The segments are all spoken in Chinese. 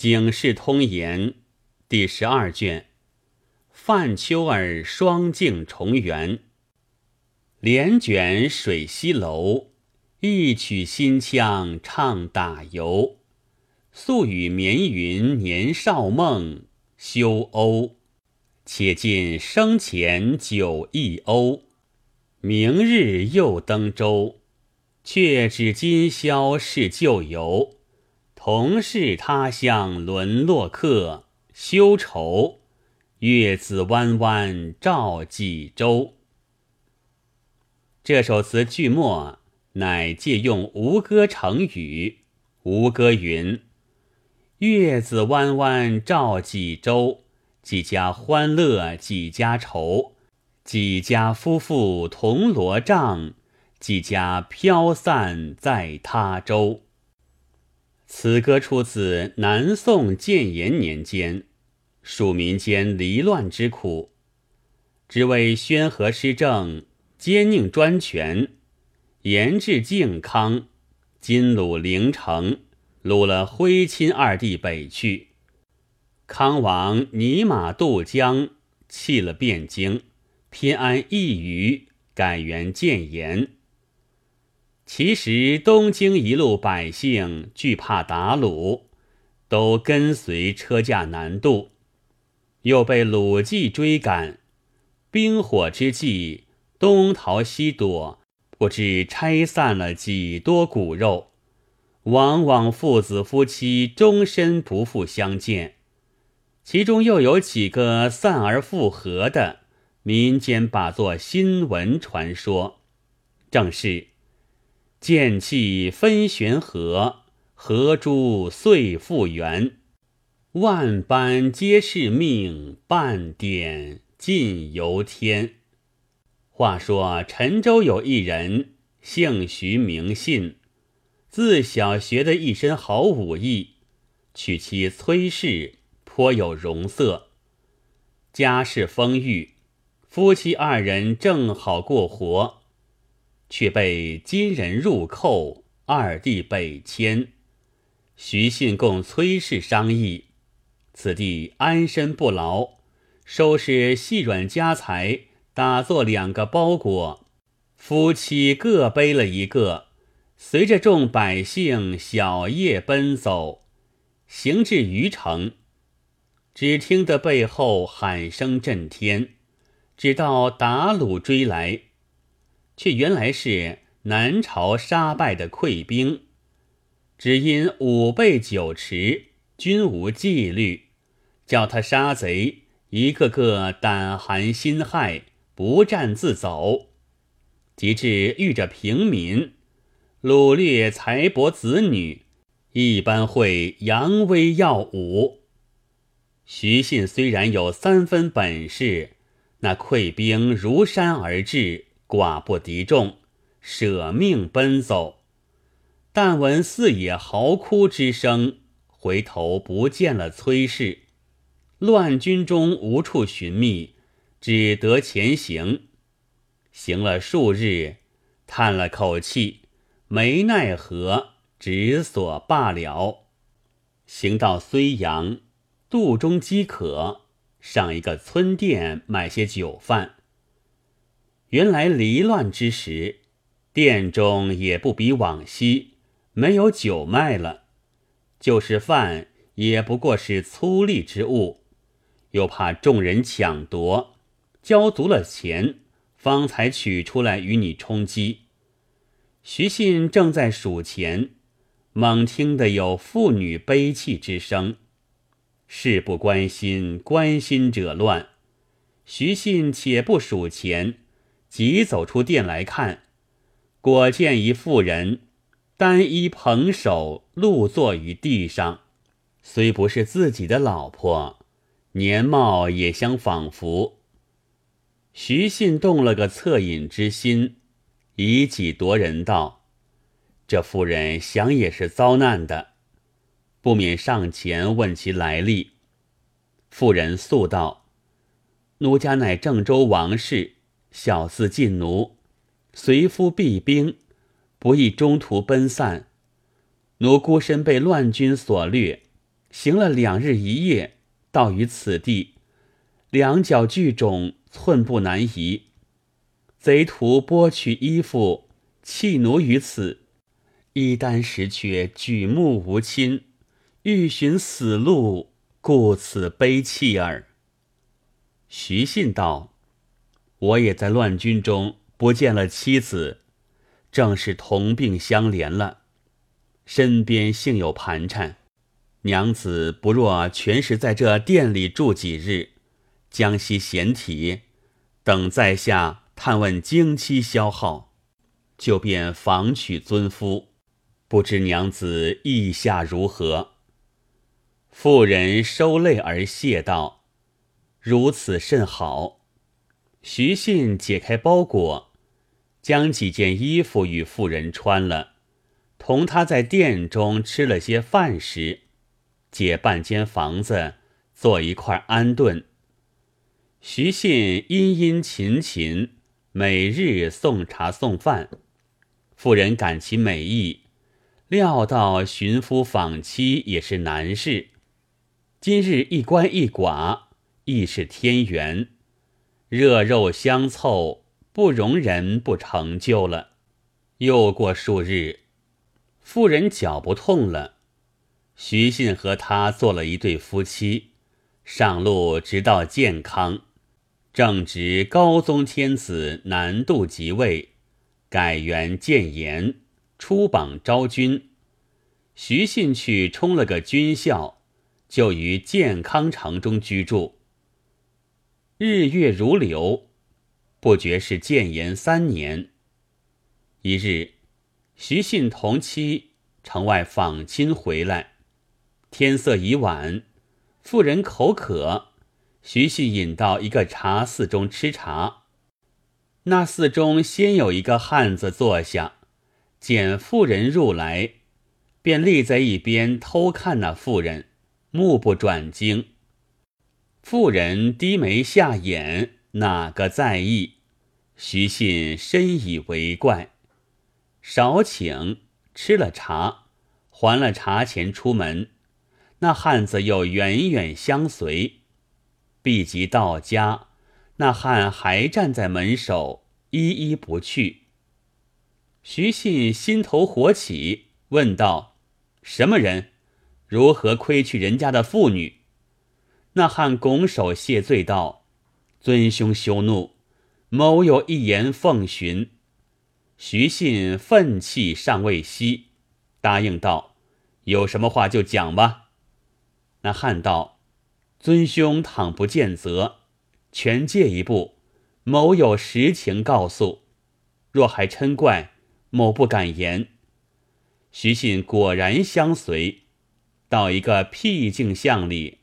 警世通言》第十二卷。泛秋儿双镜重圆，帘卷水西楼。一曲新腔唱打游，宿与绵云年少梦，休鸥。且尽生前酒一瓯，明日又登舟。却指今宵是旧游，同是他乡沦落客，休愁。月子弯弯照几洲。这首词句末乃借用吴歌成语。吴歌云：“月子弯弯照几洲，几家欢乐几家愁，几家夫妇同罗帐，几家飘散在他州。”此歌出自南宋建炎年间。属民间离乱之苦，只为宣和施政，兼佞专权，严治靖康，金鲁陵城，掳了徽钦二帝北去。康王泥马渡江，弃了汴京，偏安一隅，改元建炎。其实东京一路百姓惧怕打虏，都跟随车驾南渡。又被鲁骑追赶，兵火之际，东逃西躲，不知拆散了几多骨肉。往往父子夫妻终身不复相见，其中又有几个散而复合的，民间把作新闻传说。正是剑气分悬河，河珠遂复圆。万般皆是命，半点尽由天。话说陈州有一人，姓徐名信，自小学得一身好武艺，娶妻崔氏，颇有容色，家世丰裕，夫妻二人正好过活，却被金人入寇，二弟北迁。徐信共崔氏商议。此地安身不牢，收拾细软家财，打作两个包裹，夫妻各背了一个，随着众百姓小夜奔走，行至余城，只听得背后喊声震天，只到打虏追来，却原来是南朝杀败的溃兵，只因五备酒池，均无纪律。叫他杀贼，一个个胆寒心骇，不战自走。及至遇着平民，掳掠财帛子女，一般会扬威耀武。徐信虽然有三分本事，那溃兵如山而至，寡不敌众，舍命奔走。但闻四野嚎哭之声，回头不见了崔氏。乱军中无处寻觅，只得前行。行了数日，叹了口气，没奈何，只所罢了。行到睢阳，肚中饥渴，上一个村店买些酒饭。原来离乱之时，店中也不比往昔，没有酒卖了，就是饭，也不过是粗粝之物。又怕众人抢夺，交足了钱，方才取出来与你充饥。徐信正在数钱，猛听得有妇女悲泣之声。事不关心，关心者乱。徐信且不数钱，急走出店来看，果见一妇人，单衣蓬首，露坐于地上，虽不是自己的老婆。年貌也相仿佛，徐信动了个恻隐之心，以己夺人道：“这妇人想也是遭难的，不免上前问其来历。”妇人诉道：“奴家乃郑州王氏，小字进奴，随夫避兵，不意中途奔散，奴孤身被乱军所掠，行了两日一夜，到于此地，两脚俱肿，寸步难移。贼徒剥去衣服，弃奴于此，衣单食缺，举目无亲，欲寻死路，故此悲泣耳。徐信道：“我也在乱军中不见了妻子，正是同病相怜了。身边幸有盘缠。”娘子不若全时在这店里住几日，将息闲体，等在下探问经期消耗，就便访娶尊夫。不知娘子意下如何？妇人收泪而谢道：“如此甚好。”徐信解开包裹，将几件衣服与妇人穿了，同他在店中吃了些饭食。借半间房子做一块安顿。徐信殷殷勤勤，每日送茶送饭。妇人感其美意，料到寻夫访妻也是难事。今日一官一寡，亦是天缘。热肉相凑，不容人不成就了。又过数日，妇人脚不痛了。徐信和他做了一对夫妻，上路直到健康，正值高宗天子南渡即位，改元建炎，出榜招军。徐信去充了个军校，就于健康城中居住。日月如流，不觉是建炎三年。一日，徐信同妻城外访亲回来。天色已晚，妇人口渴，徐信引到一个茶肆中吃茶。那寺中先有一个汉子坐下，见妇人入来，便立在一边偷看那妇人，目不转睛。妇人低眉下眼，哪个在意？徐信深以为怪，少请吃了茶，还了茶钱，出门。那汉子又远远相随，毕及到家，那汉还站在门首，依依不去。徐信心头火起，问道：“什么人？如何亏去人家的妇女？”那汉拱手谢罪道：“尊兄休怒，某有一言奉询。”徐信愤气尚未息，答应道：“有什么话就讲吧。”那汉道：“尊兄倘不见责，全借一步。某有实情告诉，若还嗔怪，某不敢言。”徐信果然相随，到一个僻静巷里，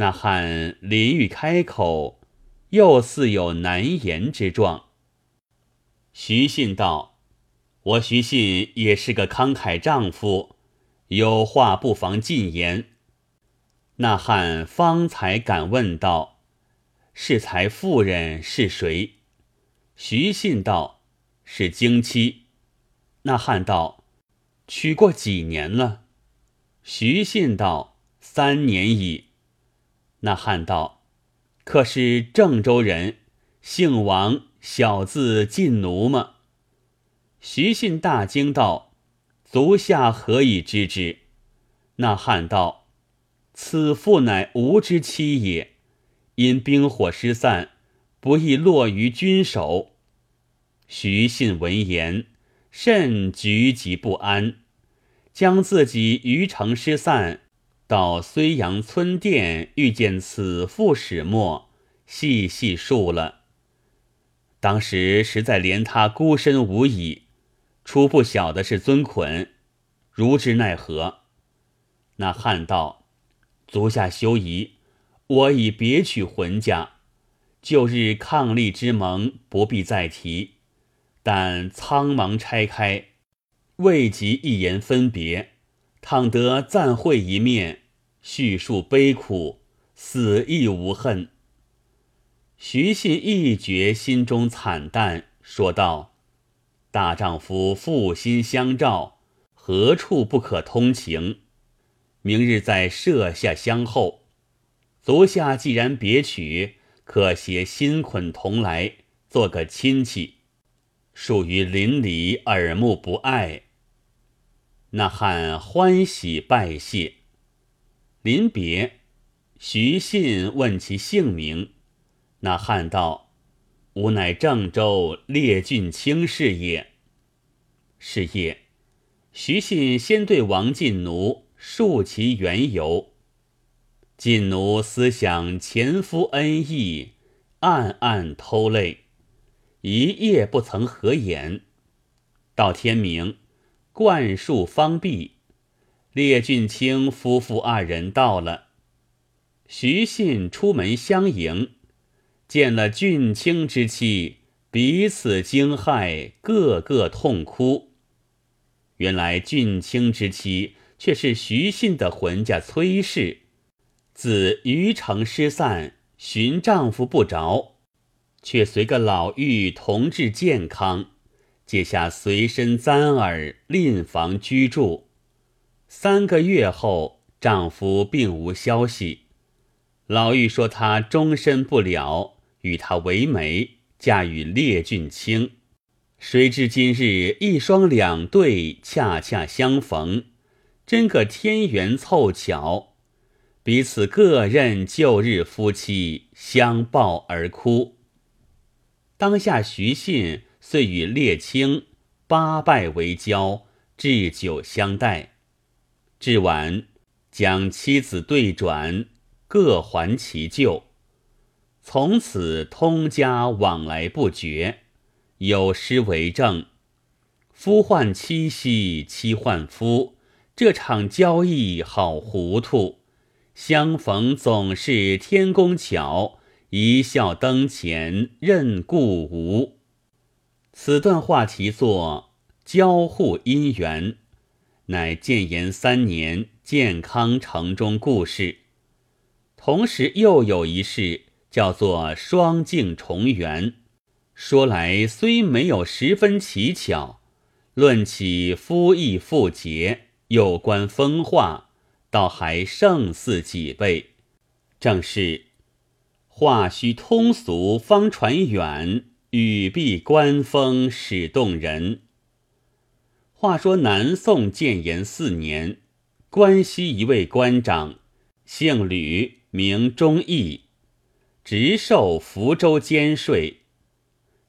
那汉临欲开口，又似有难言之状。徐信道：“我徐信也是个慷慨丈夫，有话不妨尽言。”那汉方才敢问道：“是才妇人是谁？”徐信道：“是经妻。”那汉道：“娶过几年了？”徐信道：“三年矣。”那汉道：“可是郑州人，姓王，小字晋奴吗？”徐信大惊道：“足下何以知之？”那汉道。此妇乃吾之妻也，因兵火失散，不易落于军手。徐信闻言，甚局急不安，将自己余城失散，到睢阳村店遇见此妇始末，细细述了。当时实在怜他孤身无倚，初不晓得是尊捆，如之奈何？那汉道。足下休疑，我已别娶浑家，旧日伉俪之盟不必再提。但苍茫拆开，未及一言分别。倘得暂会一面，叙述悲苦，死亦无恨。徐信一觉心中惨淡，说道：“大丈夫负心相照，何处不可通情？”明日在舍下相候。足下既然别娶，可携新捆同来，做个亲戚。属于邻里耳目不碍。那汉欢喜拜谢，临别，徐信问其姓名。那汉道：“吾乃郑州列俊卿是也。”是夜，徐信先对王进奴述其缘由。进奴思想前夫恩义，暗暗偷泪，一夜不曾合眼。到天明，灌树方毕，列俊卿夫妇二人到了。徐信出门相迎，见了俊卿之妻，彼此惊骇，个个痛哭。原来俊卿之妻却是徐信的浑家崔氏。自余城失散，寻丈夫不着，却随个老妪同治健康，借下随身簪儿，另房居住。三个月后，丈夫并无消息。老妪说她终身不了，与他为媒，嫁与列俊卿。谁知今日一双两对，恰恰相逢，真个天缘凑巧。彼此各认旧日夫妻，相抱而哭。当下徐信遂与列卿八拜为交，置酒相待。至晚，将妻子对转，各还其旧。从此通家往来不绝，有诗为证：“夫换妻兮妻换夫，这场交易好糊涂。”相逢总是天公巧，一笑灯前任故无。此段话题作交互姻缘，乃建炎三年健康城中故事。同时又有一事叫做双镜重圆。说来虽没有十分奇巧，论起夫义妇节，有关风化。倒还胜似几倍，正是话须通俗方传远，语必官风始动人。话说南宋建炎四年，关西一位官长，姓吕，名忠义，直授福州监税。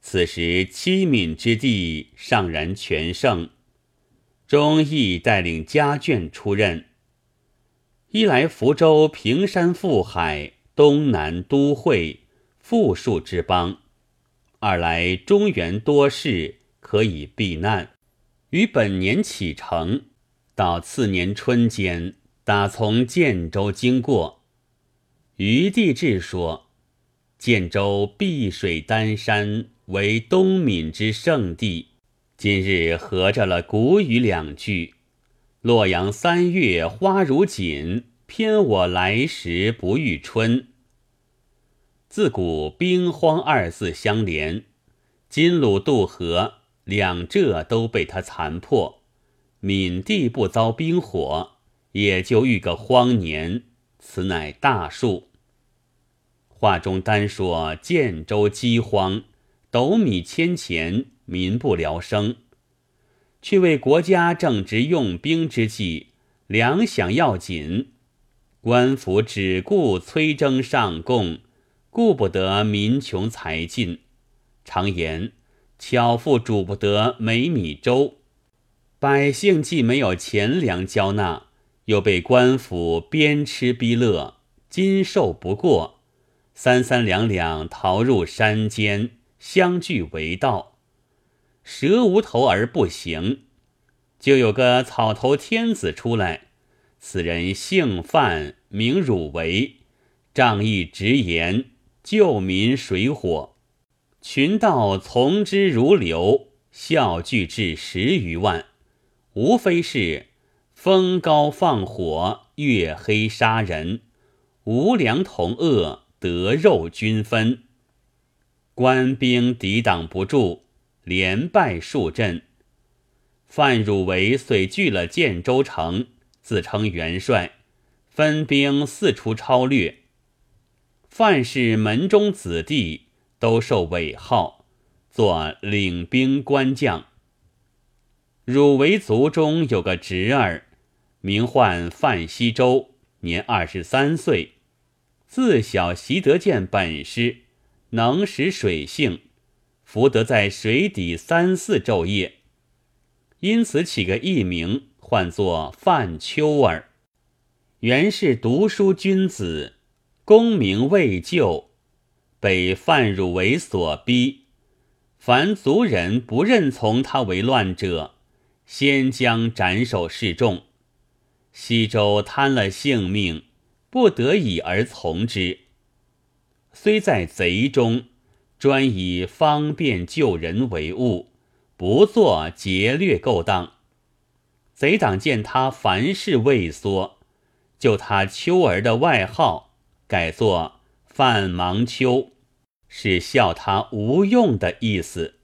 此时七闽之地尚然全盛，忠义带领家眷出任。一来福州平山覆海，东南都会，富庶之邦；二来中原多事，可以避难。于本年启程，到次年春间，打从建州经过。余地志说：建州碧水丹山，为东闽之圣地。今日合着了古语两句。洛阳三月花如锦，偏我来时不遇春。自古兵荒二字相连，金鲁渡河两浙都被他残破，闽地不遭兵火，也就遇个荒年。此乃大数。话中单说建州饥荒，斗米千钱，民不聊生。却为国家正值用兵之际，粮饷要紧，官府只顾催征上贡，顾不得民穷财尽。常言巧妇煮不得美米粥，百姓既没有钱粮交纳，又被官府鞭笞逼勒，禁受不过，三三两两逃入山间，相聚为盗。蛇无头而不行，就有个草头天子出来。此人姓范，名汝为，仗义直言，救民水火，群盗从之如流，效聚至十余万。无非是风高放火，月黑杀人，无良同恶，得肉均分。官兵抵挡不住。连败数阵，范汝为遂据了建州城，自称元帅，分兵四处超掠。范氏门中子弟都受尾号，做领兵官将。汝为族中有个侄儿，名唤范西周，年二十三岁，自小习得见本事，能识水性，福得在水底三四昼夜，因此起个艺名，唤作范秋儿。原是读书君子。功名未就，被范汝为所逼。凡族人不认从他为乱者，先将斩首示众。西周贪了性命，不得已而从之。虽在贼中，专以方便救人为务，不做劫掠勾当。贼党见他凡事畏缩，就他秋儿的外号。改作范芒秋，是笑他无用的意思。